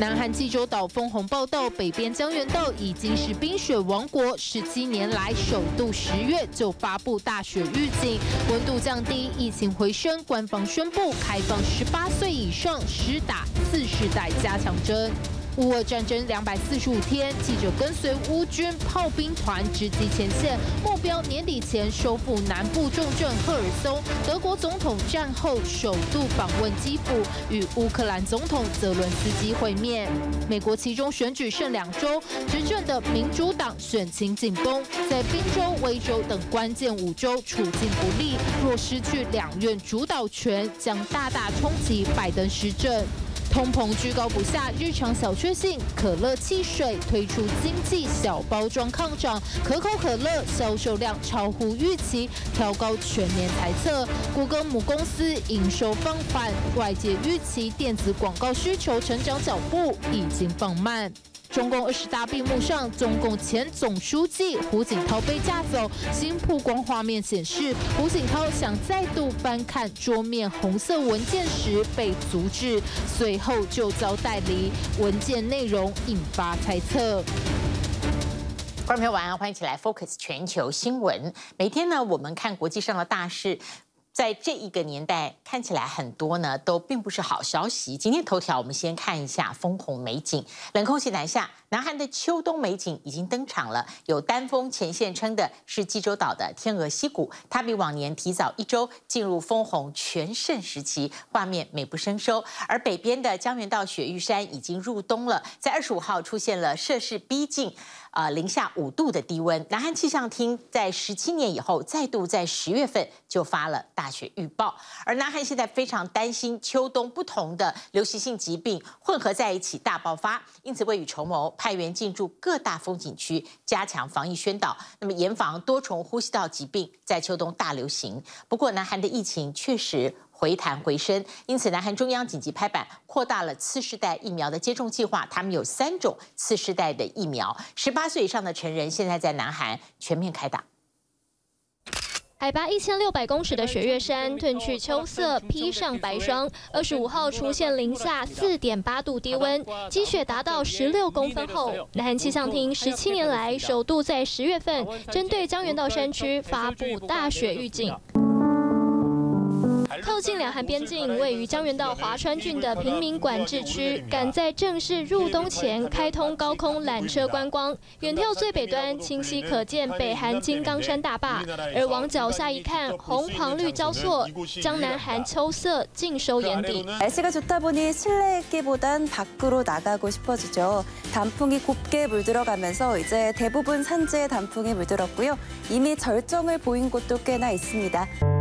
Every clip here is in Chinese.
南韩济州岛丰鸿报道，北边江原道已经是冰雪王国，十七年来首度十月就发布大雪预警，温度降低，疫情回升，官方宣布开放十八岁以上施打四世代加强针。乌俄战争两百四十五天，记者跟随乌军炮兵团直击前线，目标年底前收复南部重镇赫尔松。德国总统战后首度访问基辅，与乌克兰总统泽伦斯基会面。美国其中选举剩两周，执政的民主党选情紧绷，在宾州、威州等关键五州处境不利，若失去两院主导权，将大大冲击拜登施政。通膨居高不下，日常小确幸，可乐汽水推出经济小包装抗涨，可口可乐销售量超乎预期，调高全年台测。谷歌母公司营收放缓，外界预期电子广告需求成长脚步已经放慢。中共二十大闭幕上，中共前总书记胡锦涛被架走。新曝光画面显示，胡锦涛想再度翻看桌面红色文件时被阻止，随后就遭带离。文件内容引发猜测。观众朋友晚安，欢迎起来 Focus 全球新闻。每天呢，我们看国际上的大事。在这一个年代，看起来很多呢都并不是好消息。今天头条，我们先看一下丰红美景，冷空气南下。南韩的秋冬美景已经登场了，有丹枫前线称的是济州岛的天鹅溪谷，它比往年提早一周进入丰红全盛时期，画面美不胜收。而北边的江原道雪玉山已经入冬了，在二十五号出现了摄氏逼近呃零下五度的低温。南韩气象厅在十七年以后再度在十月份就发了大雪预报，而南韩现在非常担心秋冬不同的流行性疾病混合在一起大爆发，因此未雨绸缪。派员进驻各大风景区，加强防疫宣导，那么严防多重呼吸道疾病在秋冬大流行。不过，南韩的疫情确实回弹回升，因此南韩中央紧急拍板，扩大了次世代疫苗的接种计划。他们有三种次世代的疫苗，十八岁以上的成人现在在南韩全面开打。海拔一千六百公尺的雪岳山褪去秋色，披上白霜。二十五号出现零下四点八度低温，积雪达到十六公分厚。南韩气象厅十七年来首度在十月份针对江原道山区发布大雪预警。靠近两韩边境，位于江原道华川郡的平民管制区，赶在正式入冬前开通高空缆车观光。远眺最北端，清晰可见北韩金刚山大坝，而往脚下一看，红黄绿交错，将南韩秋色尽收眼底。날씨가좋다보니실내있기보단밖으로나가고싶어지죠단풍이곱게물들어가면서이제대부분산지에단풍이물들었고요이미절정을보인곳도꽤나있습니다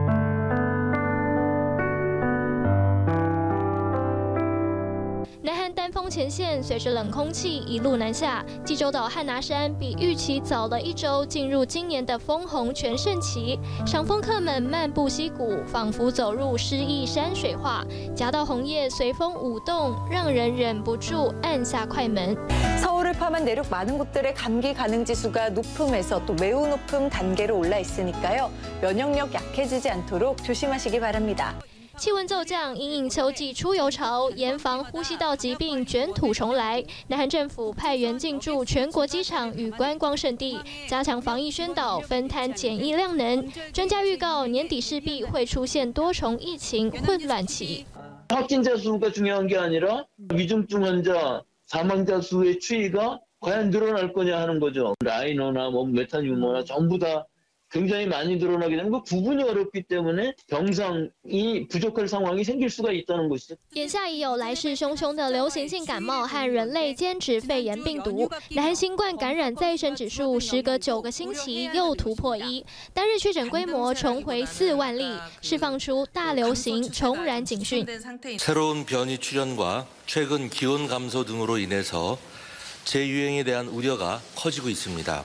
韩丹枫前线随着冷空气一路南下，济州岛汉拿山比预期早了一周进入今年的丰红全盛期。赏枫客们漫步溪谷，仿佛走入诗意山水画。夹道红叶随风舞动，让人忍不住按下快门。서울을포함한내륙많은곳들의감기가능지수가높음에서또매우높음단계로올라있으니까요면역력약해지지않도록조심하시기바랍니다 气温骤降，因应秋季出游潮，严防呼吸道疾病卷土重来。南韩政府派员进驻全国机场与观光胜地，加强防疫宣导，分摊检疫量能。专家预告，年底势必会出现多重疫情混乱期。확진자수가중요한게아니라위중증환자사망자수의추이가과연늘어날거냐하는거죠라이너나뭐메탄유머나전부다 굉장히많이늘어나게되면그구분이어렵기때문에병상이부족할상황이생길수가있다는것이죠。 眼下已有来势汹汹的流行性感冒和人类间质肺炎病毒。南韩新冠感染再生指数时隔九个星期又突破一，单日确诊规模重回四万例，释放出大流行重燃警讯。새로운변이출현과최근기온감소등으로인해서재유행에대한우려가커지고있습니다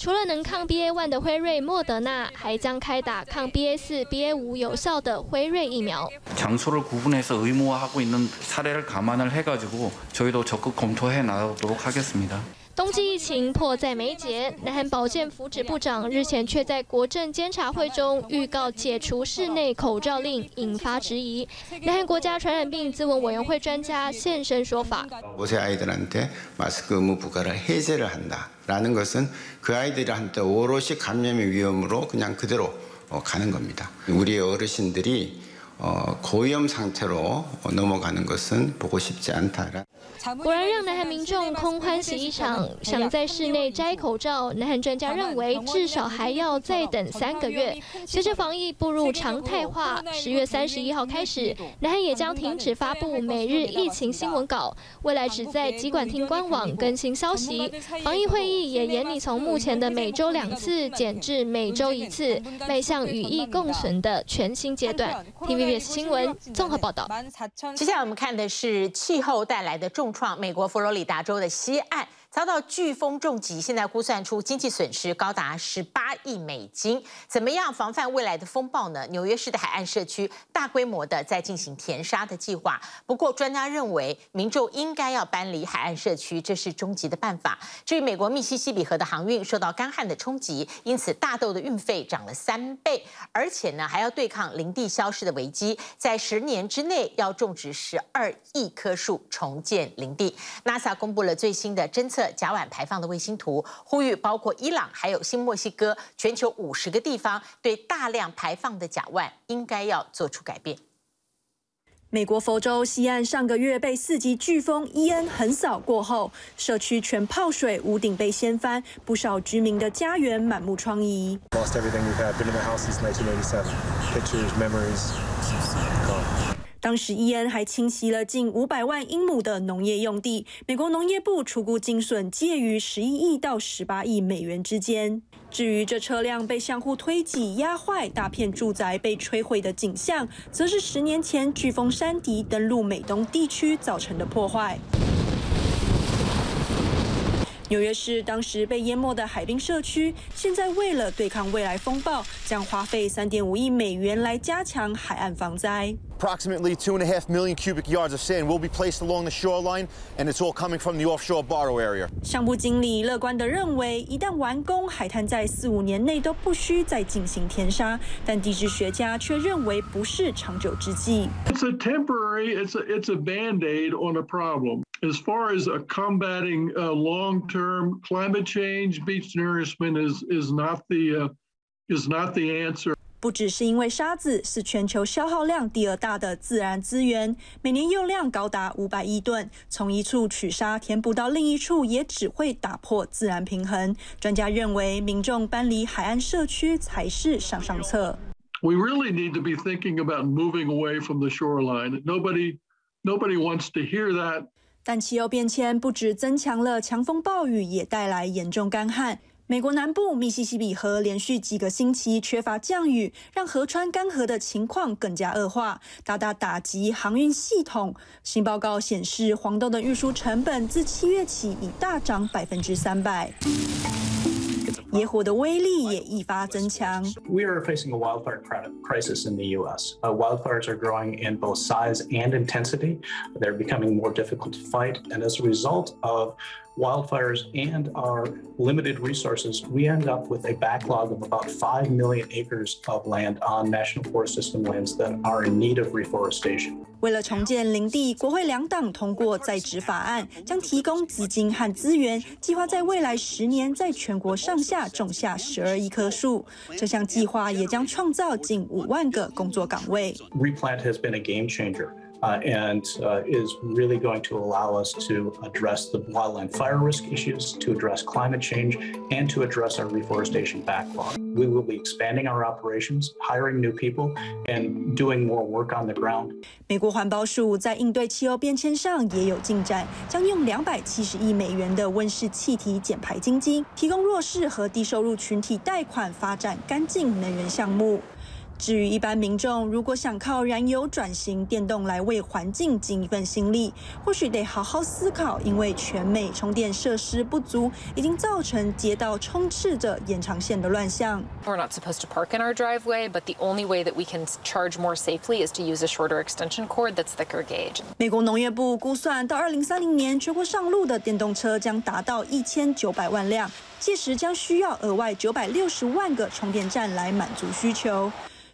除了能抗 BA one 的辉瑞、莫德纳，还将开打抗 BA 四、BA 五有效的辉瑞疫苗。장소를구분해서의무화하고있는사례를감안을해가지고저희도적극검토해나가도록하겠습니다。 冬季疫情迫在眉睫，南韩保健福祉部长日前却在国政监察会中预告解除室内口罩令，引发质疑。南韩国家传染病咨询委员会专家现身说法。五岁아이들한테마스크의무부과를해제를한다라는것은그아이들한테오롯이감염의위험으로그냥그대로가는겁니다우리의어르신들이 고위험상태로넘어가는것은보고싶지않다果然让南韩民众空欢喜一场，想在室内摘口罩，南韩专家认为至少还要再等三个月。随着防疫步入常态化，十月三十一号开始，南韩也将停止发布每日疫情新闻稿，未来只在疾管厅官网更新消息。防疫会议也严拟从目前的每周两次减至每周一次，迈向与疫共存的全新阶段。 新闻综合报道。接下来我们看的是气候带来的重。创美国佛罗里达州的西岸。遭到飓风重击，现在估算出经济损失高达十八亿美金。怎么样防范未来的风暴呢？纽约市的海岸社区大规模的在进行填沙的计划。不过，专家认为民众应该要搬离海岸社区，这是终极的办法。至于美国密西西比河的航运受到干旱的冲击，因此大豆的运费涨了三倍，而且呢还要对抗林地消失的危机，在十年之内要种植十二亿棵树，重建林地。NASA 公布了最新的侦测。甲烷排放的卫星图，呼吁包括伊朗还有新墨西哥全球五十个地方对大量排放的甲烷应该要做出改变。美国佛州西岸上个月被四级飓风伊恩横扫过后，社区全泡水，屋顶被掀翻，不少居民的家园满目疮痍。当时伊恩还侵袭了近五百万英亩的农业用地，美国农业部初估净损介于十一亿到十八亿美元之间。至于这车辆被相互推挤压坏，大片住宅被摧毁的景象，则是十年前飓风山迪登陆美东地区造成的破坏。纽约市当时被淹没的海滨社区，现在为了对抗未来风暴，将花费三点五亿美元来加强海岸防灾。Approximately two and a half million cubic yards of sand will be placed along the shoreline, and it's all coming from the offshore Barrow area. 项目经理乐观地认为，一旦完工，海滩在四五年内都不需再进行填沙。但地质学家却认为不是长久之计。It's a temporary, it's a, it's a band-aid on a problem. As far as combating long-term climate change, beach nourishment is is not the is not the answer. 不只是因为沙子是全球消耗量第二大的自然资源，每年用量高达五百亿吨，从一处取沙填补到另一处，也只会打破自然平衡。专家认为，民众搬离海岸社区才是上上策。We really need to be thinking about moving away from the shoreline. Nobody, nobody wants to hear that. 但气候变迁不止增强了强风暴雨，也带来严重干旱。美国南部密西西比河连续几个星期缺乏降雨，让河川干涸的情况更加恶化，大大打击航运系统。新报告显示，黄豆的运输成本自七月起已大涨百分之三百。野火的威力也愈发增强。We are facing a wildfire crisis in the U.S. Wildfires are growing in both size and intensity. They're becoming more difficult to fight, and as a result of wildfires and our limited resources, we end up with a backlog of about 5 million acres of land on National Forest System lands that are in need of reforestation. 为了重建林地，国会两党通过再植法案，将提供资金和资源，计划在未来十年在全国上下种下十二亿棵树。这项计划也将创造近五万个工作岗位。Replant has been a game changer. Uh, and uh, is really going to allow us to address the wildland fire risk issues, to address climate change, and to address our reforestation backlog. We will be expanding our operations, hiring new people, and doing more work on the ground. 美国环保署在应对气候变迁上也有进展，将用两百七十亿美元的温室气体减排基金，提供弱势和低收入群体贷款，发展干净能源项目。 至于一般民众，如果想靠燃油转型电动来为环境尽一份心力，或许得好好思考，因为全美充电设施不足，已经造成街道充斥着延长线的乱象。We're not supposed to park in our driveway, but the only way that we can charge more safely is to use a shorter extension cord that's thicker gauge. 美国农业部估算，到二零三零年，全国上路的电动车将达到一千九百万辆，届时将需要额外九百六十万个充电站来满足需求。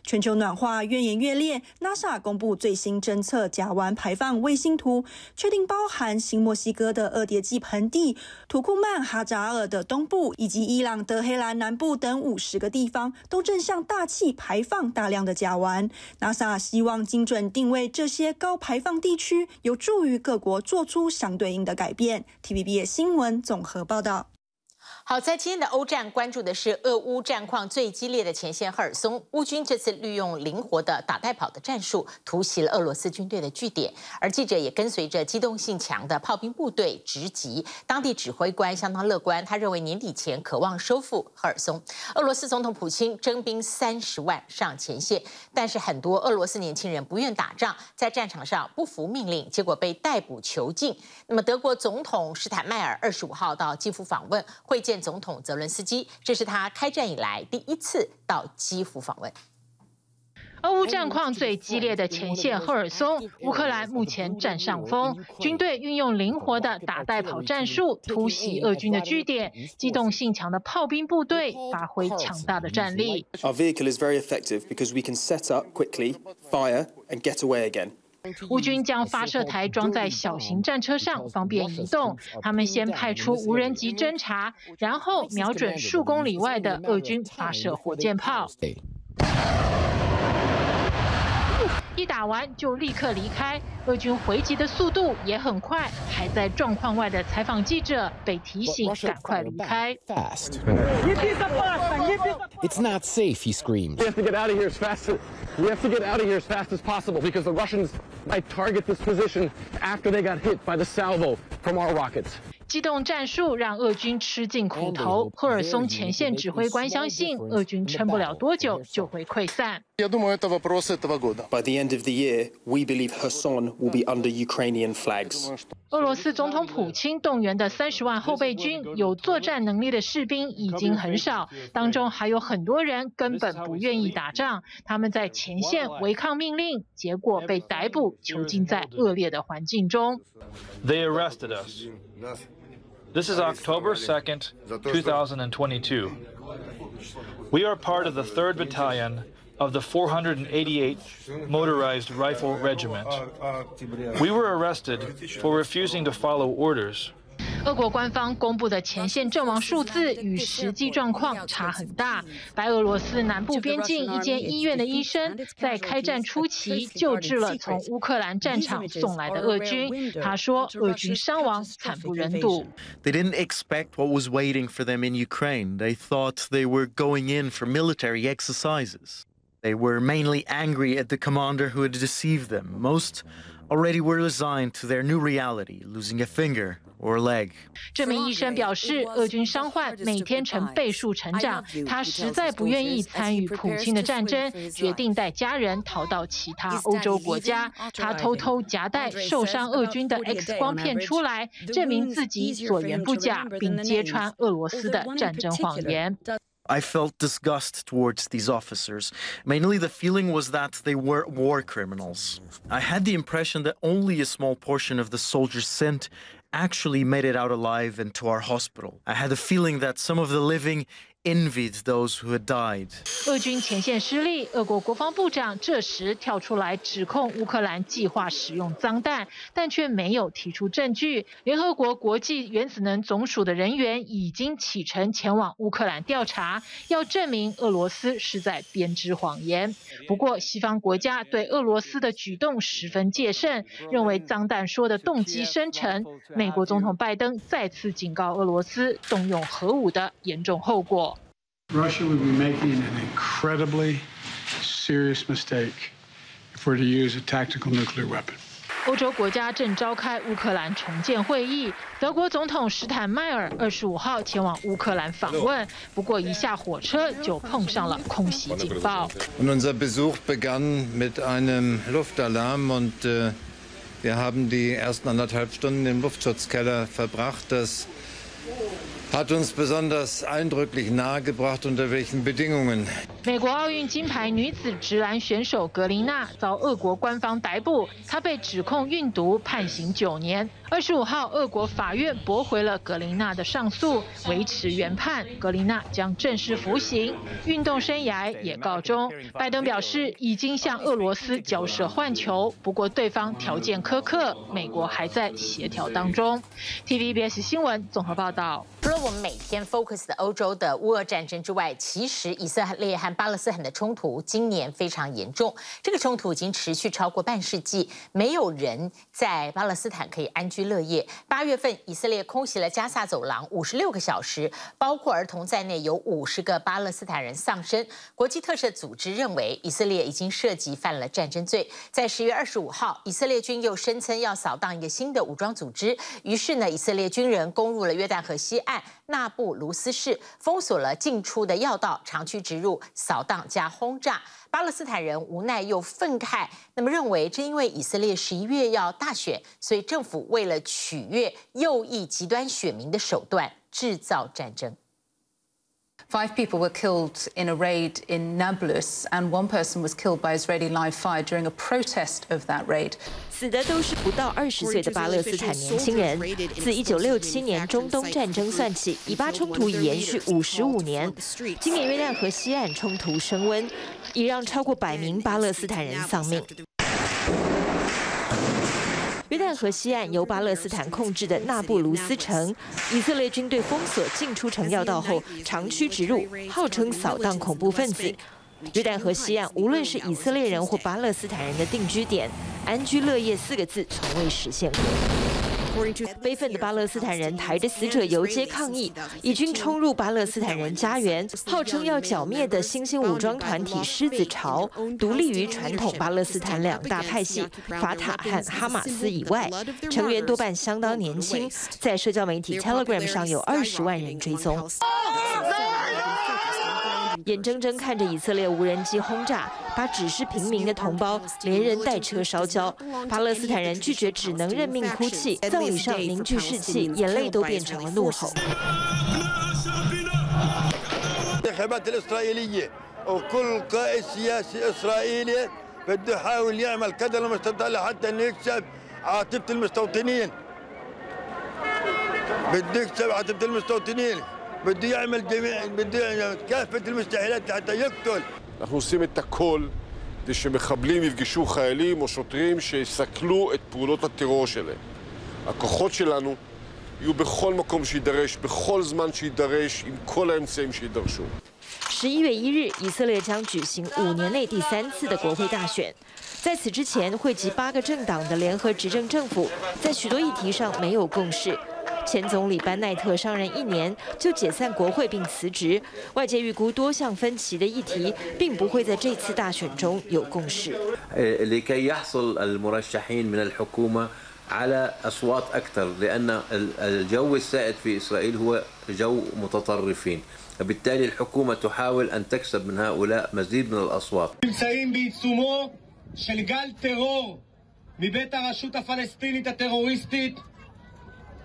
全球暖化越演越烈，NASA 公布最新侦测甲烷排放卫星图，确定包含新墨西哥的二叠纪盆地、土库曼哈扎尔的东部以及伊朗德黑兰南部等五十个地方，都正向大气排放大量的甲烷。NASA 希望精准定位这些高排放地区，有助于各国做出相对应的改变。TVB 新闻综合报道。好，在今天的欧战，关注的是俄乌战况最激烈的前线赫尔松。乌军这次利用灵活的打带跑的战术，突袭了俄罗斯军队的据点。而记者也跟随着机动性强的炮兵部队直击。当地指挥官相当乐观，他认为年底前渴望收复赫尔松。俄罗斯总统普京征兵三十万上前线，但是很多俄罗斯年轻人不愿打仗，在战场上不服命令，结果被逮捕囚禁。那么德国总统施坦迈尔二十五号到基辅访问，会见。总统泽伦斯基，这是他开战以来第一次到基辅访问。俄乌战况最激烈的前线赫尔松，乌克兰目前占上风，军队运用灵活的打带跑战术突袭俄军的据点，机动性强的炮兵部队发挥强大的战力。Our vehicle is very effective because we can set up quickly, fire and get away again. 乌军将发射台装在小型战车上，方便移动。他们先派出无人机侦察，然后瞄准数公里外的俄军发射火箭炮。一打完就立刻离开，俄军回击的速度也很快。还在状况外的采访记者被提醒赶快离开。It's not safe, he screamed. We have to get out of here as fast as we have to get out of here as fast as possible because the Russians might target this position after they got hit by the salvo from our rockets. 机动战术让俄军吃尽苦头。赫尔松前线指挥官相信，俄军撑不了多久就会溃散。By the end of the year, we believe Kherson will be under Ukrainian flags. 俄罗斯总统普京动员的三十万后备军，有作战能力的士兵已经很少，当中还有很多人根本不愿意打仗。他们在前线违抗命令，结果被逮捕，囚禁在恶劣的环境中。They arrested us. This is October 2nd, 2022. We are part of the 3rd Battalion of the 488th Motorized Rifle Regiment. We were arrested for refusing to follow orders. 俄国官方公布的前线阵亡数字与实际状况差很大。白俄罗斯南部边境一间医院的医生在开战初期救治了从乌克兰战场送来的俄军。他说，俄军伤亡惨不忍睹。They didn't expect what was waiting for them in Ukraine. They thought they were going in for military exercises. They were mainly angry at the commander who had deceived them. Most already were resigned to their new reality, losing a finger or leg. 这名医生表示，俄军伤患每天呈倍数成长，他实在不愿意参与普京的战争，决定带家人逃到其他欧洲国家。他偷偷夹带受伤俄军的 X 光片出来，证明自己所言不假，并揭穿俄罗斯的战争谎言。I felt disgust towards these officers. Mainly the feeling was that they were war criminals. I had the impression that only a small portion of the soldiers sent actually made it out alive and to our hospital. I had the feeling that some of the living envied those who died. 俄军前线失利，俄国国防部长这时跳出来指控乌克兰计划使用脏弹，但却没有提出证据。联合国国际原子能总署的人员已经启程前往乌克兰调查，要证明俄罗斯是在编织谎言。不过，西方国家对俄罗斯的举动十分戒慎，认为脏弹说的动机深沉。美国总统拜登再次警告俄罗斯动用核武的严重后果。Russia would be making an incredibly serious mistake if we're to use a tactical nuclear weapon. 欧洲国家正召开乌克兰重建会议，德国总统施坦迈尔二十五号前往乌克兰访问，不过一下火车就碰上了空袭警报。Unser Besuch begann mit einem Luftalarm und wir haben die ersten anderthalb Stunden im Luftschutzkeller verbracht. Das 美国奥运金牌女子直篮选手格林娜遭俄国官方逮捕，她被指控运毒，判刑九年。二十五号，俄国法院驳回了格林娜的上诉，维持原判，格林娜将正式服刑，运动生涯也告终。拜登表示已经向俄罗斯交涉换球，不过对方条件苛刻，美国还在协调当中。TVBS 新闻综合报道。我们每天 focus 的欧洲的乌俄战争之外，其实以色列和巴勒斯坦的冲突今年非常严重。这个冲突已经持续超过半世纪，没有人在巴勒斯坦可以安居乐业。八月份，以色列空袭了加萨走廊五十六个小时，包括儿童在内，有五十个巴勒斯坦人丧生。国际特赦组织认为，以色列已经涉及犯了战争罪。在十月二十五号，以色列军又声称要扫荡一个新的武装组织，于是呢，以色列军人攻入了约旦河西岸。纳布卢斯市封锁了进出的要道，长驱直入，扫荡加轰炸。巴勒斯坦人无奈又愤慨，那么认为正因为以色列十一月要大选，所以政府为了取悦右翼极端选民的手段，制造战争。Five people were killed in a raid in Nablus, and one person was killed by Israeli live fire during a protest of that raid. 死的都是不到二十岁的巴勒斯坦年轻人。自一九六七年中东战争算起，以巴冲突已延续五十五年。今年约旦河西岸冲突升温，已让超过百名巴勒斯坦人丧命。约旦河西岸由巴勒斯坦控制的纳布卢斯城，以色列军队封锁进出城要道后，长驱直入，号称扫荡恐怖分子。约旦河西岸无论是以色列人或巴勒斯坦人的定居点，安居乐业四个字从未实现过。悲愤的巴勒斯坦人抬着死者游街抗议，以军冲入巴勒斯坦人家园，号称要剿灭的新兴武装团体狮子潮，独立于传统巴勒斯坦两大派系法塔和哈马斯以外，成员多半相当年轻，在社交媒体 Telegram 上有二十万人追踪。眼睁睁看着以色列无人机轰炸，把只是平民的同胞连人带车烧焦。巴勒斯坦人拒绝，只能认命哭泣。葬礼上凝聚士气，眼泪都变成了怒吼。אנחנו עושים את הכל כדי שמחבלים יפגשו חיילים או שוטרים שיסכלו את פעולות הטרור שלהם. הכוחות שלנו יהיו בכל מקום שידרש, בכל זמן שידרש, עם כל האמצעים שידרשו. 十一月一日，以色列将举行五年内第三次的国会大选。在此之前，汇集八个政党的联合执政政府，在许多议题上没有共识。前总理班奈特上任一年就解散国会并辞职，外界预估多项分歧的议题并不会在这次大选中有共识。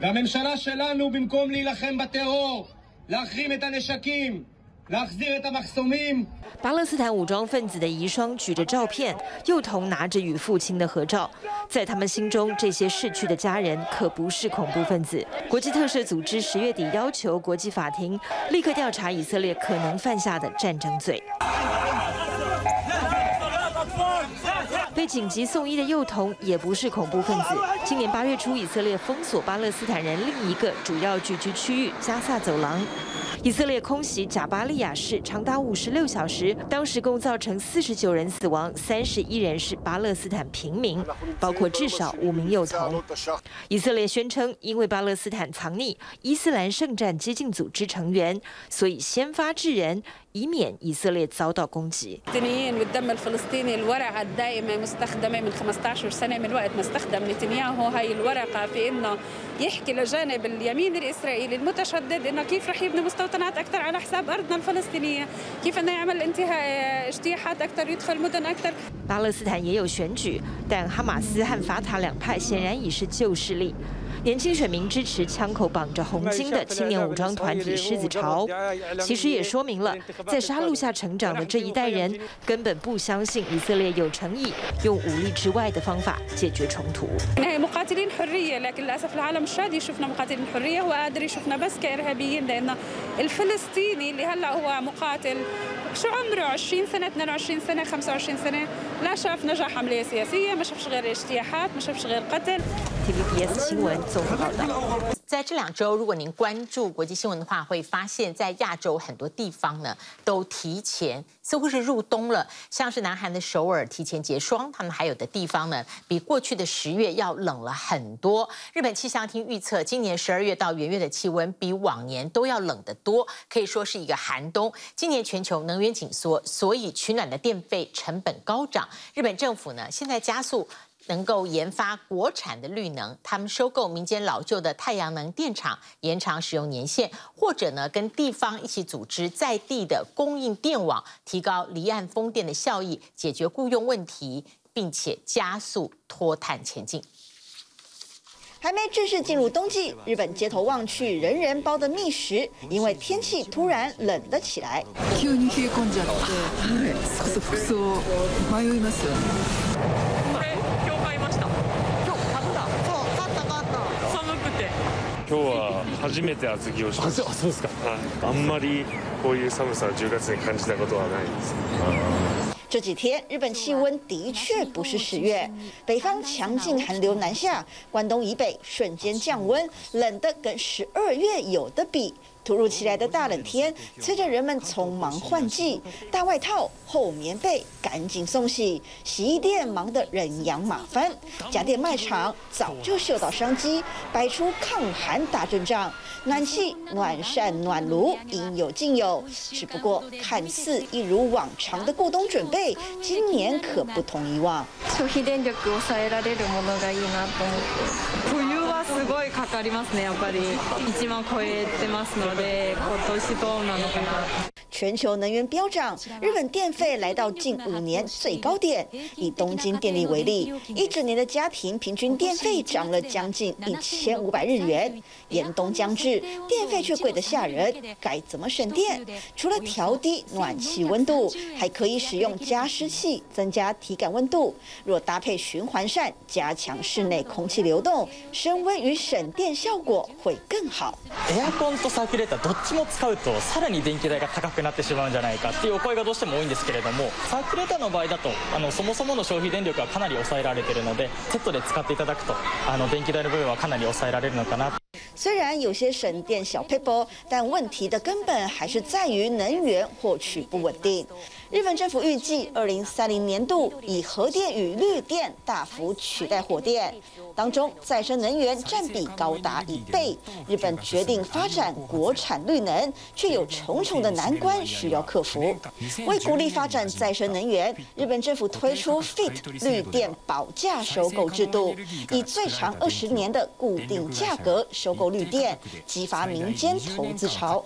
והממשלה שלנו, במקום להילחם בטרור, להחרים את הנשקים, להחזיר את המחסומים... 巴勒斯坦武装分子的遗孀举着照片，幼童拿着与父亲的合照，在他们心中，这些逝去的家人可不是恐怖分子。国际特赦组织十月底要求国际法庭立刻调查以色列可能犯下的战争罪。被紧急送医的幼童也不是恐怖分子。今年八月初，以色列封锁巴勒斯坦人另一个主要聚居区域加萨走廊。以色列空袭贾巴利亚市长达五十六小时，当时共造成四十九人死亡，三十一人是巴勒斯坦平民，包括至少五名幼童。以色列宣称，因为巴勒斯坦藏匿伊斯兰圣战激进组织成员，所以先发制人，以免以色列遭到攻击。 قائمة مستخدمة من 15 سنة من وقت ما استخدم نتنياهو هاي الورقة في إنه يحكي لجانب اليمين الإسرائيلي المتشدد إنه كيف رح يبني مستوطنات أكثر على حساب أرضنا الفلسطينية كيف إنه يعمل انتهاء اجتياحات أكثر يدخل مدن أكثر 巴勒斯坦也有选举，但哈马斯和法塔两派显然已是旧势力。 年轻选民支持枪口绑着红巾的青年武装团体狮子巢，其实也说明了，在杀戮下成长的这一代人根本不相信以色列有诚意用武力之外的方法解决冲突。مقاتلين حرية لكن للأسف العالم مش راضي يشوفنا مقاتلين حرية هو قادر يشوفنا بس كإرهابيين لأن الفلسطيني اللي هلا هو مقاتل شو عمره 20 سنة 22 سنة 25 سنة لا شاف نجاح عملية سياسية ما شافش غير اجتياحات ما شافش غير قتل 在这两周，如果您关注国际新闻的话，会发现，在亚洲很多地方呢，都提前似乎是入冬了。像是南韩的首尔提前结霜，他们还有的地方呢，比过去的十月要冷了很多。日本气象厅预测，今年十二月到元月的气温比往年都要冷得多，可以说是一个寒冬。今年全球能源紧缩，所以取暖的电费成本高涨。日本政府呢，现在加速。能够研发国产的绿能，他们收购民间老旧的太阳能电厂，延长使用年限，或者呢跟地方一起组织在地的供应电网，提高离岸风电的效益，解决雇佣问题，并且加速脱碳前进。还没正式进入冬季，日本街头望去，人人包得密实，因为天气突然冷了起来。今日は初めて厚着をしました。そうですか。あんまりこういう寒さを10月に感じたことはないです。这几天日本气温的确不是十月，北方强劲寒流南下，关东以北瞬间降温，冷得跟十二月有得比。突如其来的大冷天，催着人们匆忙换季，大外套、厚棉被赶紧送洗，洗衣店忙得人仰马翻，家电卖场早就嗅到商机，摆出抗寒大阵仗，暖气、暖扇、暖炉应有尽有。只不过看似一如往常的过冬准备，今年可不同以往。消费电力抑えられるものがいいなと思って。冬はすごいかかりますね、やっぱり1万超えてますので。全球能源飙涨，日本电费来到近五年最高点。以东京电力为例，一整年的家庭平均电费涨了将近一千五百日元。严冬将至，电费却贵得吓人，该怎么省电？除了调低暖气温度，还可以使用加湿器增加体感温度。若搭配循环扇，加强室内空气流动，升 温与省电效果会更好。どっちも使うとさらに电気代が高くなってしまうんじゃないかっていうお声がどうしても多いんですけれどもサーキュレーターの场合だとあのそもそもの消费电力はかなり抑えられているのでセットで使っていただくとあの电気代の部分はかなり抑えられるのかな虽然有些省电小撇步，但问题的根本还是在于能源获取不稳定。日本政府预计，二零三零年度以核电与绿电大幅取代火电，当中再生能源 占比高达一倍。日本决定发展国产绿能，却有重重的难关需要克服。为鼓励发展再生能源，日本政府推出 FIT 绿电保价收购制度，以最长二十年的固定价格收购绿电，激发民间投资潮。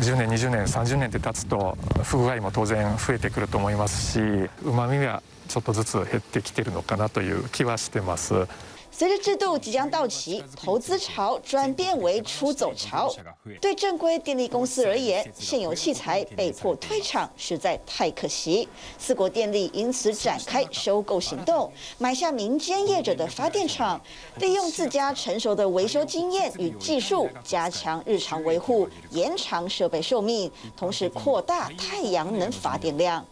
10年、20年、30年って経つと不具合も当然増えてくると思いますしうまみが ちょっとずつ减ってきてるのかなという気はしてます。随着制度即将到期，投资潮转变为出走潮。对正规电力公司而言，现有器材被迫退场，实在太可惜。四国电力因此展开收购行动，买下民间业者的发电厂，利用自家成熟的维修经验与技术，加强日常维护，延长设备寿命，同时扩大太阳能发电量。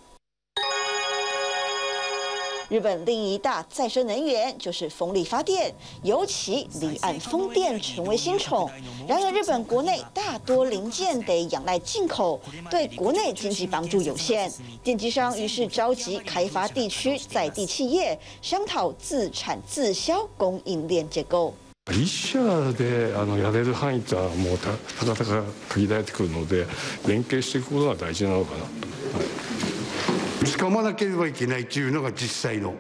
日本另一大再生能源就是风力发电，尤其离岸风电成为新宠。然而，日本国内大多零件得仰赖进口，对国内经济帮助有限。电机商于是召集开发地区在地企业，商讨自产自销供应链结构。一社であのやれる范囲ってもうたかたか限られてくるので连携していくことが大事なのかなと。 掴まなければいけないというのが実际の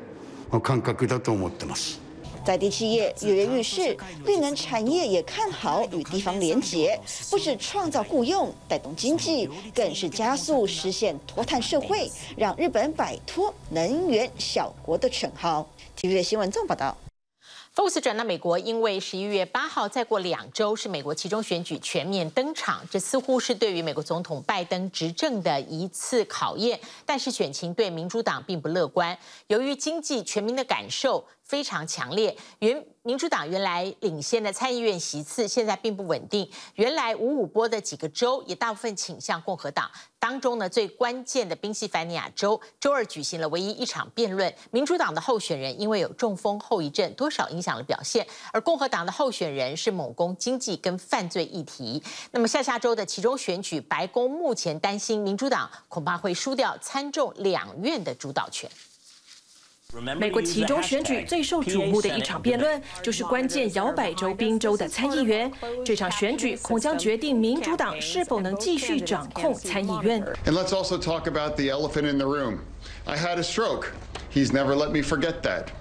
感覚だと思ってます。在地企业跃跃欲试，绿能产业也看好与地方连结，不止创造雇用、带动经济，更是加速实现脱碳社会，让日本摆脱能源小国的称号。TVB 新闻综报道。 Focus 转到美国，因为十一月八号再过两周是美国其中选举全面登场，这似乎是对于美国总统拜登执政的一次考验。但是选情对民主党并不乐观，由于经济全民的感受非常强烈，原民主党原来领先的参议院席次现在并不稳定，原来五五波的几个州也大部分倾向共和党。当中呢，最关键的宾夕法尼亚州周二举行了唯一一场辩论，民主党的候选人因为有中风后遗症，多少影响了表现，而共和党的候选人是猛攻经济跟犯罪议题。那么下下周的其中选举，白宫目前担心民主党恐怕会输掉参众两院的主导权。美国期中选举最受瞩目的一场辩论，就是关键摇摆州宾州的参议员。这场选举恐将决定民主党是否能继续掌控参议院。And let's also talk about the elephant in the room. I had a stroke. He's never let me forget that.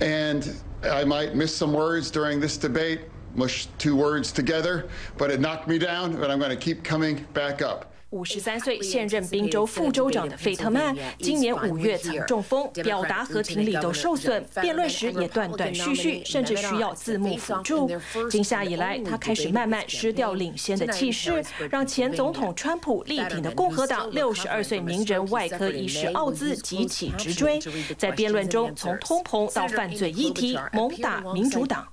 And I might miss some words during this debate, mush two words together, but it knocked me down, but I'm going to keep coming back up. 五十三岁现任宾州副州长的费特曼，今年五月曾中风，表达和听力都受损，辩论时也断断续续，甚至需要字幕辅助。今夏以来，他开始慢慢失掉领先的气势，让前总统川普力挺的共和党六十二岁名人外科医师奥兹急起直追，在辩论中从通膨到犯罪议题猛打民主党。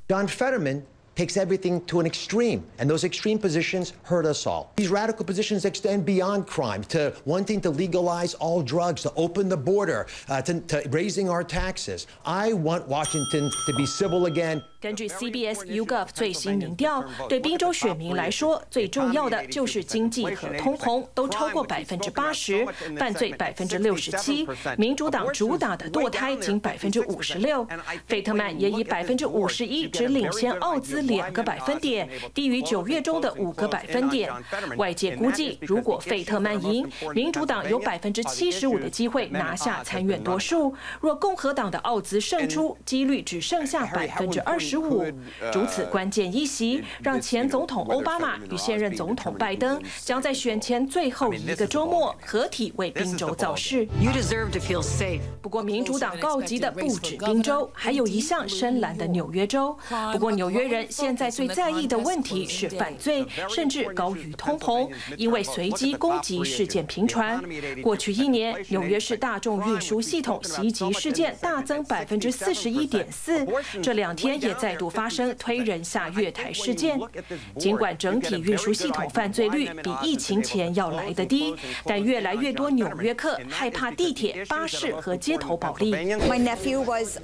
takes everything to an extreme, and those extreme positions hurt us all. These radical positions extend beyond crime to wanting to legalize all drugs, to open the border, uh, to, to raising our taxes. I want Washington to be civil again. 根据 CBS YouGov 最新民调，对宾州选民来说，最重要的就是经济和通膨都超过百分之八十，犯罪百分之六十七，民主党主打的堕胎仅百分之五十六。费特曼也以百分之五十一只领先奥兹 两个百分点，低于九月中的五个百分点。外界估计，如果费特曼赢，民主党有百分之七十五的机会拿下参院多数；若共和党的奥兹胜出，几率只剩下百分之二十。五，如此关键一席，让前总统奥巴马与现任总统拜登将在选前最后一个周末合体为宾州造势。不过，民主党告急的不止宾州，还有一项深蓝的纽约州。不过，纽约人现在最在意的问题是犯罪，甚至高于通膨，因为随机攻击事件频传。过去一年，纽约市大众运输系统袭击事件大增百分之四十一点四，这两天也。再度发生推人下月台事件，尽管整体运输系统犯罪率比疫情前要来得低，但越来越多纽约客害怕地铁、巴士和街头暴力。My nephew was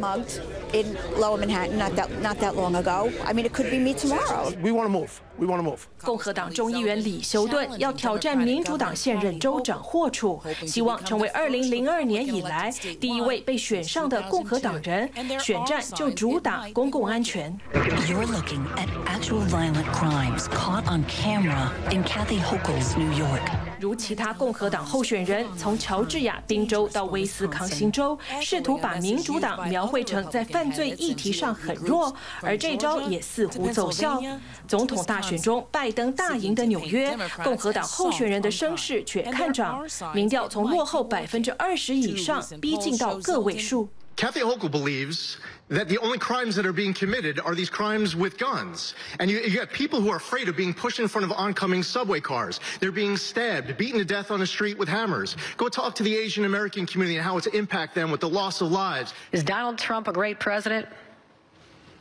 mugged in Lower Manhattan not that not that long ago. I mean, it could be me tomorrow. We want to move. We want to move. 共和党众议员李修顿要挑战民主党现任州长霍楚，希望成为2002年以来第一位被选上的共和党人。选战就主打公共安全。You're looking at actual violent crimes caught on camera in Kathy Hochul's New York. 如其他共和党候选人，从乔治亚宾州到威斯康星州，试图把民主党描绘成在犯罪议题上很弱，而这招也似乎奏效。总统大选中，拜登大赢的纽约，共和党候选人的声势却看涨，民调从落后百分之二十以上，逼近到个位数。Kathy Hochul believes that the only crimes that are being committed are these crimes with guns. And you, you have people who are afraid of being pushed in front of oncoming subway cars. They're being stabbed, beaten to death on the street with hammers. Go talk to the Asian American community and how it's impact them with the loss of lives. Is Donald Trump a great president?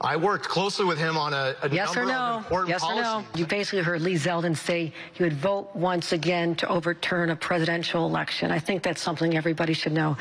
I worked closely with him on a, a yes number or no? of important yes policies. or no? You basically heard Lee Zeldin say he would vote once again to overturn a presidential election. I think that's something everybody should know.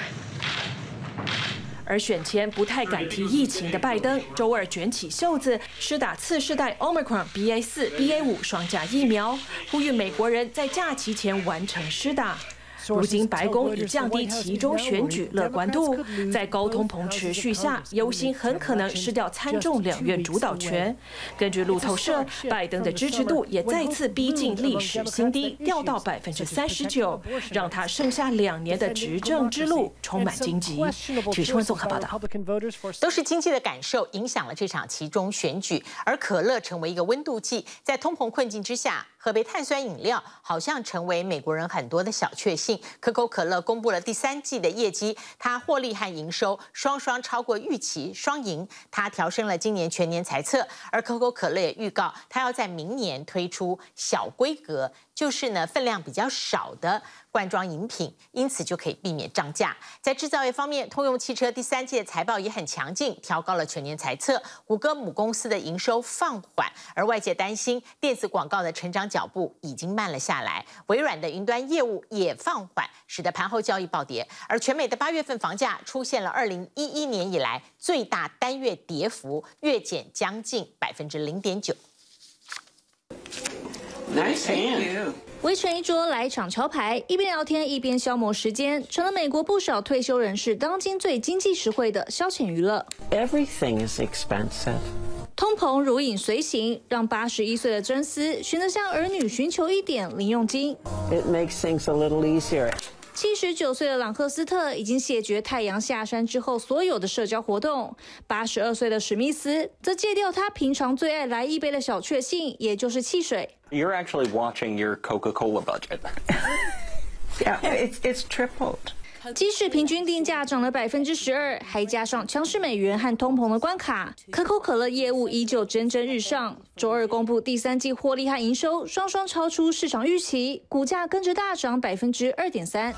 而选前不太敢提疫情的拜登，周二卷起袖子，施打次世代 Omicron BA 四、BA 五双价疫苗，呼吁美国人在假期前完成施打。 如今白宫已降低其中选举乐观度，在高通膨持续下，游行很可能失掉参众两院主导权。根据路透社，拜登的支持度也再次逼近历史新低，掉到百分之三十九，让他剩下两年的执政之路充满荆棘。许新闻综合报道。都是经济的感受影响了这场其中选举，而可乐成为一个温度计，在通膨困境之下。喝杯碳酸饮料好像成为美国人很多的小确幸。可口可乐公布了第三季的业绩，它获利和营收双双超过预期，双赢。它调升了今年全年财测，而可口可乐也预告，它要在明年推出小规格，就是呢分量比较少的。罐装饮品，因此就可以避免涨价。在制造业方面，通用汽车第三季的财报也很强劲，调高了全年财测。谷歌母公司的营收放缓，而外界担心电子广告的成长脚步已经慢了下来。微软的云端业务也放缓，使得盘后交易暴跌。而全美的八月份房价出现了二零一一年以来最大单月跌幅，月减将近百分之零点九。Nice hand. 围成一桌来一场桥牌，一边聊天一边消磨时间，成了美国不少退休人士当今最经济实惠的消遣娱乐。Everything is expensive. 通膨如影随形，让八十一岁的珍斯选择向儿女寻求一点零用金。It makes things a little easier. 七十九岁的朗赫斯特已经谢绝太阳下山之后所有的社交活动，八十二岁的史密斯则戒掉他平常最爱来一杯的小确幸，也就是汽水。You're actually watching your Coca-Cola budget. Yeah, it's it's tripled. 即使平均定价涨了百分之十二，还加上强势美元和通膨的关卡，可口可乐业务依旧蒸蒸日上。周二公布第三季获利和营收双双超出市场预期，股价跟着大涨百分之二点三。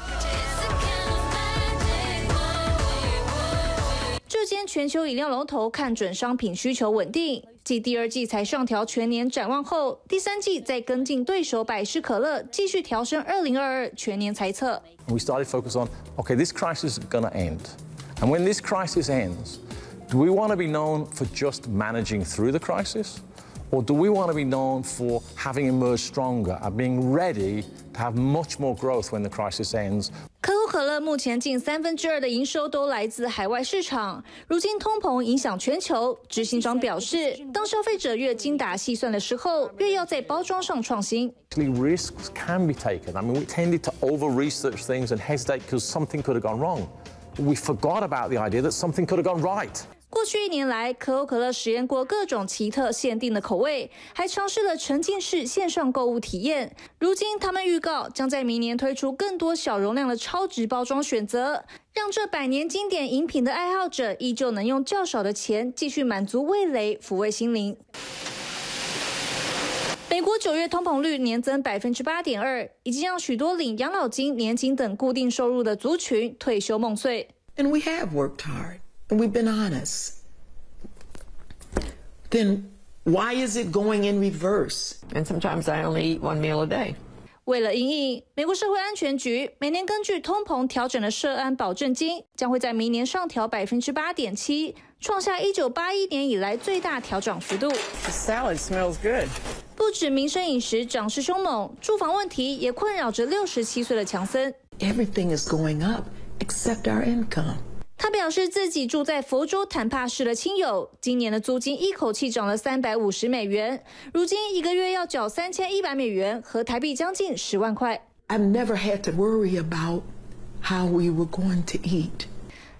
这间全球饮料龙头看准商品需求稳定，继第二季才上调全年展望后，第三季再跟进对手百事可乐，继续调升二零二二全年财测。We started focus on, okay, this crisis is gonna end, and when this crisis ends, do we want to be known for just managing through the crisis, or do we want to be known for having emerged stronger and being ready to have much more growth when the crisis ends? 可口可乐目前近三分之二的营收都来自海外市场。如今通膨影响全球，执行长表示，当消费者越精打细算的时候，越要在包装上创新。Risks can be taken. I mean, we tended to over-research things and hesitate because something could have gone wrong. We forgot about the idea that something could have gone right. 过去一年来，可口可乐实验过各种奇特限定的口味，还尝试了沉浸式线上购物体验。如今，他们预告将在明年推出更多小容量的超值包装选择，让这百年经典饮品的爱好者依旧能用较少的钱继续满足味蕾，抚慰心灵。美国九月通膨率年增百分之八点二，已经让许多领养老金、年金等固定收入的族群退休梦碎。And we have worked hard. And we've been honest. Then why is it going in reverse? And sometimes I only eat one meal a day. 为了因应，美国社会安全局每年根据通膨调整的社安保证金，将会在明年上调百分之八点七，创下一九八一年以来最大调涨幅度。The salad smells good. 不止民生饮食涨势凶猛，住房问题也困扰着六十七岁的强森。Everything is going up except our income. 他表示自己住在佛州坦帕市的亲友，今年的租金一口气涨了三百五十美元，如今一个月要缴三千一百美元，和台币将近十万块。I've never had to worry about how we were going to eat.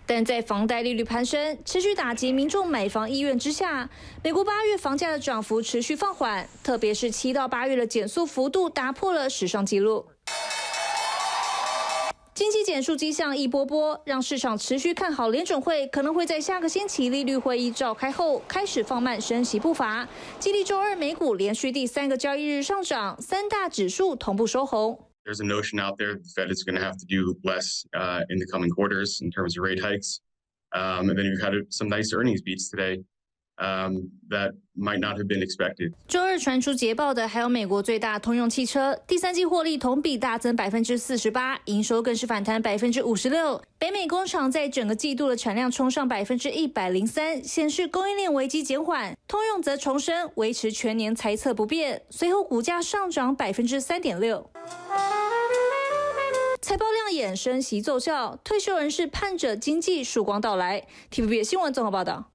但在房贷利率攀升、持续打击民众买房意愿之下，美国八月房价的涨幅持续放缓，特别是七到八月的减速幅度打破了史上纪录。经济减速迹象一波波，让市场持续看好联准会可能会在下个星期利率会议召开后开始放慢升息步伐，激励周二美股连续第三个交易日上涨，三大指数同步收红。There's a notion out there the Fed is going to have to do less in the coming quarters in terms of rate hikes, and then you've had some nice earnings beats today. Um, that might not have been expected. 周二传出捷报的还有美国最大通用汽车，第三季获利同比大增百分之四十八，营收更是反弹百分之五十六。北美工厂在整个季度的产量冲上百分之一百零三，显示供应链危机减缓。通用则重申维持全年财测不变，随后股价上涨百分之三点六。财报亮眼，升息奏效，退休人士盼着经济曙光到来。TVB 新闻综合报道。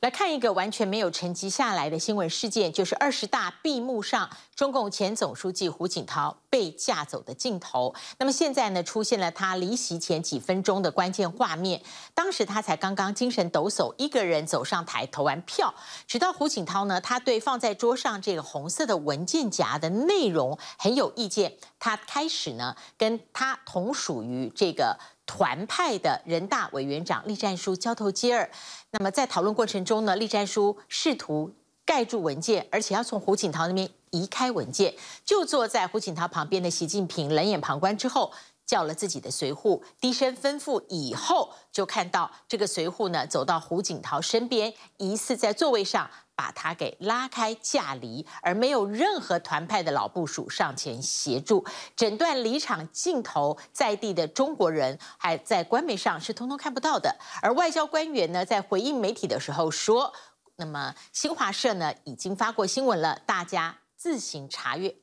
来看一个完全没有沉积下来的新闻事件，就是二十大闭幕上，中共前总书记胡锦涛被架走的镜头。那么现在呢，出现了他离席前几分钟的关键画面。当时他才刚刚精神抖擞，一个人走上台投完票。直到胡锦涛呢，他对放在桌上这个红色的文件夹的内容很有意见，他开始呢跟他同属于这个。团派的人大委员长栗战书交头接耳，那么在讨论过程中呢，栗战书试图盖住文件，而且要从胡锦涛那边移开文件，就坐在胡锦涛旁边的习近平冷眼旁观之后，叫了自己的随扈，低声吩咐，以后就看到这个随扈呢走到胡锦涛身边，疑似在座位上。把他给拉开架离，而没有任何团派的老部署上前协助。整段离场镜头，在地的中国人还在官媒上是通通看不到的。而外交官员呢，在回应媒体的时候说：“那么新华社呢已经发过新闻了，大家自行查阅。”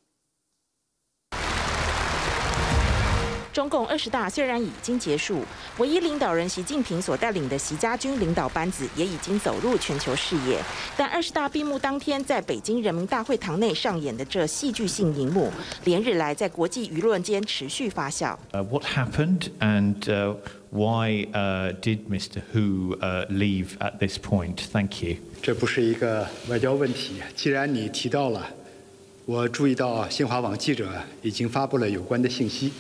中共二十大虽然已经结束，唯一领导人习近平所带领的习家军领导班子也已经走入全球视野。但二十大闭幕当天，在北京人民大会堂内上演的这戏剧性一幕，连日来在国际舆论间持续发酵。Uh, what happened and uh, why uh, did Mr. Hu uh, leave at this point? Thank you. 这不是一个外交问题。既然你提到了，我注意到新华网记者已经发布了有关的信息。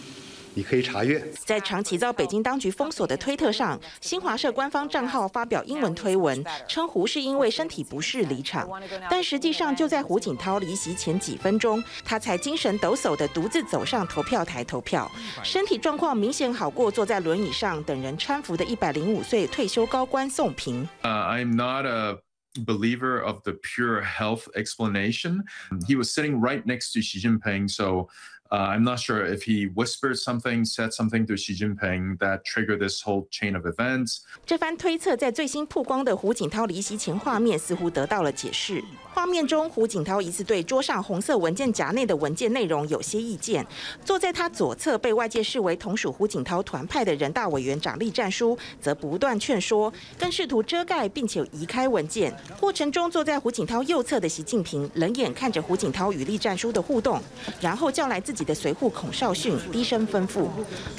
你可以查阅。在长期遭北京当局封锁的推特上，新华社官方账号发表英文推文，称胡是因为身体不适离场。但实际上，就在胡锦涛离席前几分钟，他才精神抖擞地独自走上投票台投票，身体状况明显好过坐在轮椅上等人搀扶的一百零五岁退休高官宋平。Uh, I'm not a believer of the pure health explanation. He was sitting right next to Xi Jinping, so. I'm not sure if he whispered something, said something to Xi Jinping that triggered this whole chain of events. 这番推测在最新曝光的胡锦涛离席前画面似乎得到了解释。画面中，胡锦涛疑似对桌上红色文件夹内的文件内容有些意见。坐在他左侧，被外界视为同属胡锦涛团派的人大委员长栗战书，则不断劝说，更试图遮盖并且移开文件。过程中，坐在胡锦涛右侧的习近平冷眼看着胡锦涛与栗战书的互动，然后叫来自己的随扈孔少迅，低声吩咐。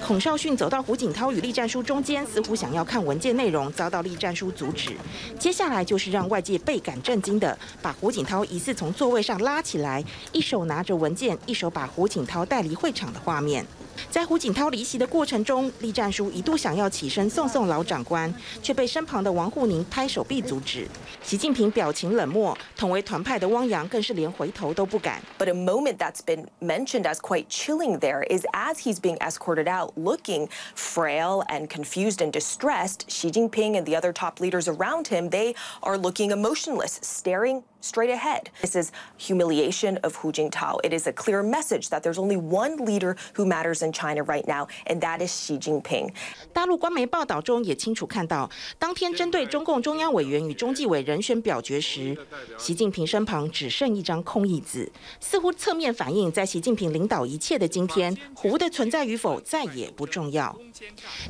孔少迅走到胡锦涛与栗战书中间，似乎想要看文件内容，遭到栗战书阻止。接下来就是让外界倍感震惊的，把胡锦涛疑似从座位上拉起来，一手拿着文件，一手把胡锦涛带离会场的画面。在胡锦涛离席的过程中，栗战书一度想要起身送送老长官，却被身旁的王沪宁拍手臂阻止。习近平表情冷漠，同为团派的汪洋更是连回头都不敢。But a moment that's been mentioned as quite chilling there is as he's being escorted out, looking frail and confused and distressed. Xi Jinping and the other top leaders around him, they are looking emotionless, staring straight ahead. This is humiliation of Hu Jintao. It is a clear message that there's only one leader who matters in China right now, and that is Xi Jinping. 大陆官媒报道中也清楚看到，当天针对中共中央委员与中纪委人选表决时，习近平身旁只剩一张空椅子，似乎侧面反映，在习近平领导一切的今天，胡的存在与否再也不重要。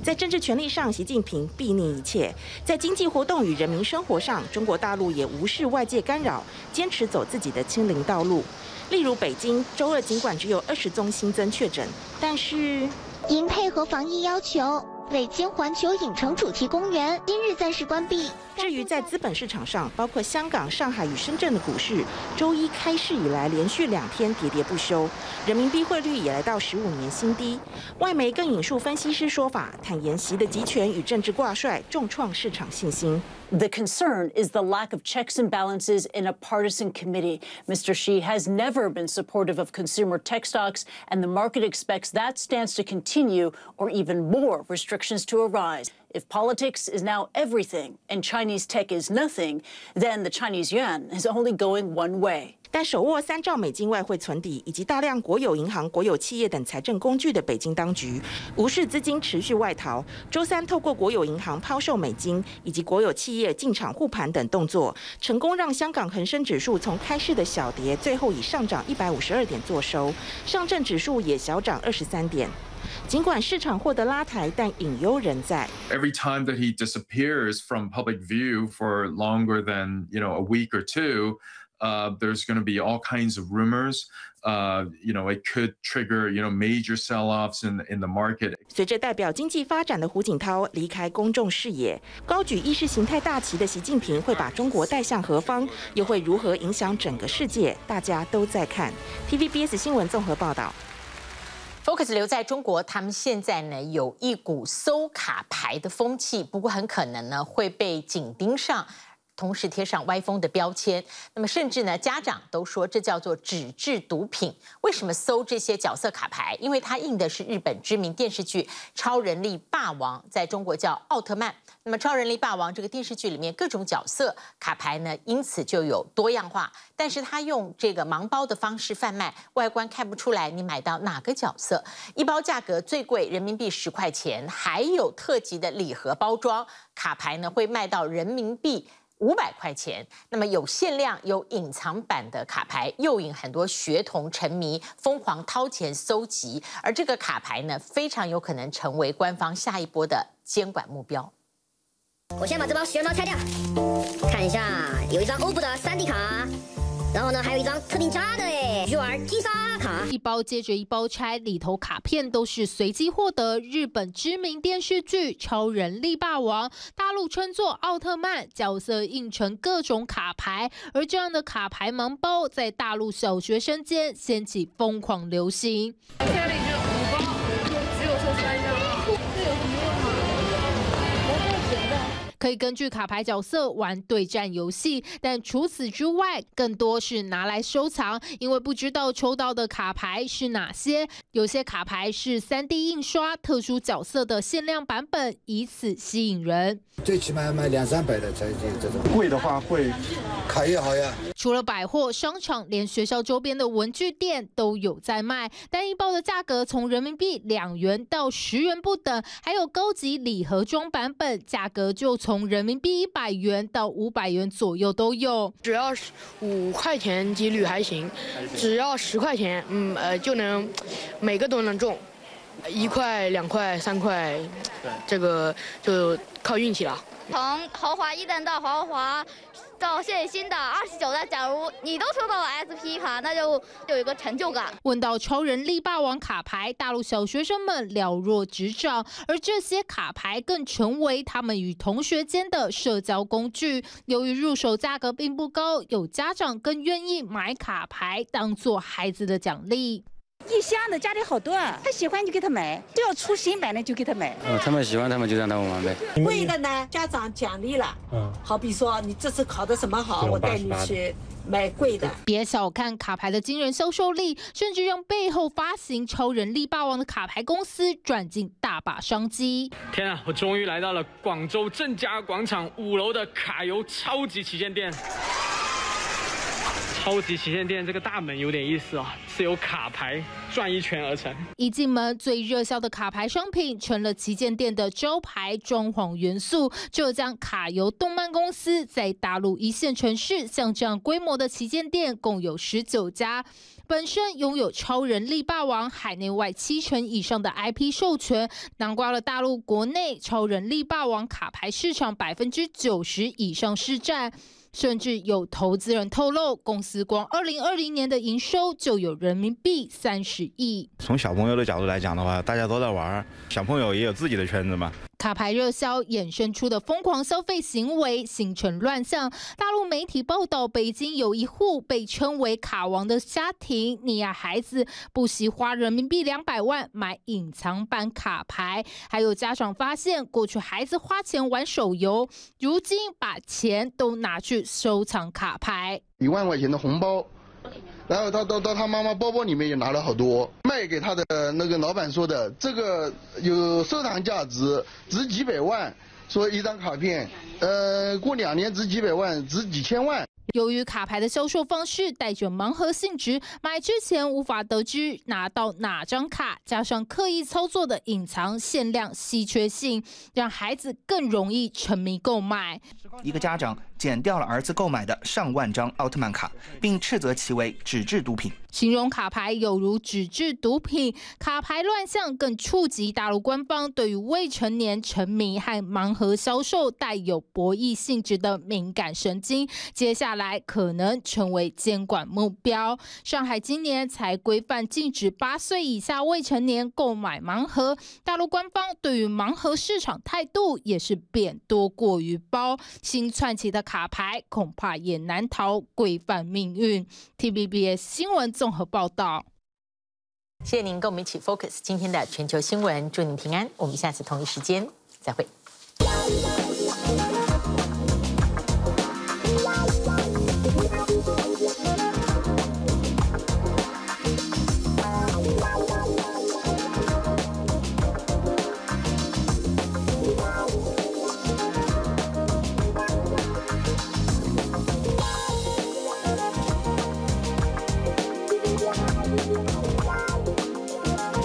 在政治权力上，习近平避逆一切；在经济活动与人民生活上，中国大陆也无视外界干扰。坚持走自己的清零道路，例如北京周二尽管只有二十宗新增确诊，但是因配合防疫要求，北京环球影城主题公园今日暂时关闭。至于在资本市场上，包括香港、上海与深圳的股市，周一开市以来连续两天跌跌不休，人民币汇率也来到十五年新低。外媒更引述分析师说法，坦言习的集权与政治挂帅重创市场信心。The concern is the lack of checks and balances in a partisan committee. Mr. Xi has never been supportive of consumer tech stocks, and the market expects that stance to continue or even more restrictions to arise. If politics is now everything and Chinese tech is nothing, then the Chinese yuan is only going one way. 但手握三兆美金外汇存底以及大量国有银行、国有企业等财政工具的北京当局，无视资金持续外逃。周三透过国有银行抛售美金以及国有企业进场护盘等动作，成功让香港恒生指数从开市的小跌，最后以上涨一百五十二点作收。上证指数也小涨二十三点。尽管市场获得拉抬，但隐忧仍在。Every time that he disappears from public view for longer than you know a week or two, uh, there's going to be all kinds of rumors. Uh, you know, it could trigger you know major sell-offs in in the market. 随着代表经济发展的胡锦涛离开公众视野，高举意识形态大旗的习近平会把中国带向何方？又会如何影响整个世界？大家都在看。TVBS 新闻综合报道。Focus 留在中国，他们现在呢有一股搜卡牌的风气，不过很可能呢会被紧盯上。同时贴上歪风的标签，那么甚至呢，家长都说这叫做纸质毒品。为什么搜这些角色卡牌？因为它印的是日本知名电视剧《超人力霸王》，在中国叫奥特曼。那么《超人力霸王》这个电视剧里面各种角色卡牌呢，因此就有多样化。但是它用这个盲包的方式贩卖，外观看不出来你买到哪个角色。一包价格最贵人民币十块钱，还有特级的礼盒包装卡牌呢，会卖到人民币。五百块钱，那么有限量、有隐藏版的卡牌，诱引很多学童沉迷，疯狂掏钱搜集。而这个卡牌呢，非常有可能成为官方下一波的监管目标。我先把这包学员包拆掉，看一下，有一张欧布的三 D 卡。然后呢，还有一张特定加的哎，育儿金沙卡，一包接着一包拆，里头卡片都是随机获得。日本知名电视剧《超人力霸王》，大陆称作奥特曼，角色印成各种卡牌，而这样的卡牌盲包在大陆小学生间掀起疯狂流行。可以根据卡牌角色玩对战游戏，但除此之外，更多是拿来收藏，因为不知道抽到的卡牌是哪些。有些卡牌是 3D 印刷特殊角色的限量版本，以此吸引人。最起码要买两三百的才这这种，贵的话会卡越好呀。除了百货商场，连学校周边的文具店都有在卖，单一包的价格从人民币两元到十元不等，还有高级礼盒装版本，价格就从人民币一百元到五百元左右都有。只要五块钱几率还行，只要十块钱，嗯呃就能每个都能中，一块、两块、三块，这个就靠运气了。从豪华一等到豪华。到现新的二十九代，假如你都抽到了 SP 卡，那就有一个成就感。问到超人力霸王卡牌，大陆小学生们了若指掌，而这些卡牌更成为他们与同学间的社交工具。由于入手价格并不高，有家长更愿意买卡牌当做孩子的奖励。一箱的家里好多，他喜欢就给他买，只要出新版的就给他买。嗯，他们喜欢，他们就让他们玩呗。贵的呢，家长奖励了。嗯，好比说你这次考的什么好，我带你去买贵的。别小看卡牌的惊人销售力，甚至让背后发行超人力霸王的卡牌公司赚进大把商机。天啊，我终于来到了广州正佳广场五楼的卡游超级旗舰店。超级旗舰店这个大门有点意思啊，是由卡牌转一圈而成。一进门，最热销的卡牌商品成了旗舰店的招牌装潢元素。浙江卡游动漫公司在大陆一线城市，像这样规模的旗舰店共有十九家，本身拥有超人力霸王海内外七成以上的 IP 授权，囊括了大陆国内超人力霸王卡牌市场百分之九十以上市占。甚至有投资人透露，公司光二零二零年的营收就有人民币三十亿。从小朋友的角度来讲的话，大家都在玩，小朋友也有自己的圈子嘛。卡牌热销衍生出的疯狂消费行为形成乱象。大陆媒体报道，北京有一户被称为“卡王”的家庭，溺爱孩子不惜花人民币两百万买隐藏版卡牌。还有家长发现，过去孩子花钱玩手游，如今把钱都拿去收藏卡牌。一万块钱的红包。然后他到到他妈妈包包里面也拿了好多，卖给他的那个老板说的，这个有收藏价值，值几百万，说一张卡片，呃，过两年值几百万，值几千万。由于卡牌的销售方式带着盲盒性质，买之前无法得知拿到哪张卡，加上刻意操作的隐藏、限量、稀缺性，让孩子更容易沉迷购买。一个家长剪掉了儿子购买的上万张奥特曼卡，并斥责其为纸质毒品。形容卡牌有如纸质毒品，卡牌乱象更触及大陆官方对于未成年沉迷和盲盒销售带有博弈性质的敏感神经，接下来可能成为监管目标。上海今年才规范禁止八岁以下未成年购买盲盒，大陆官方对于盲盒市场态度也是变多过于褒，新窜起的卡牌恐怕也难逃规范命运。TVBS 新闻综合报道。谢谢您跟我们一起 focus 今天的全球新闻，祝您平安。我们下次同一时间再会。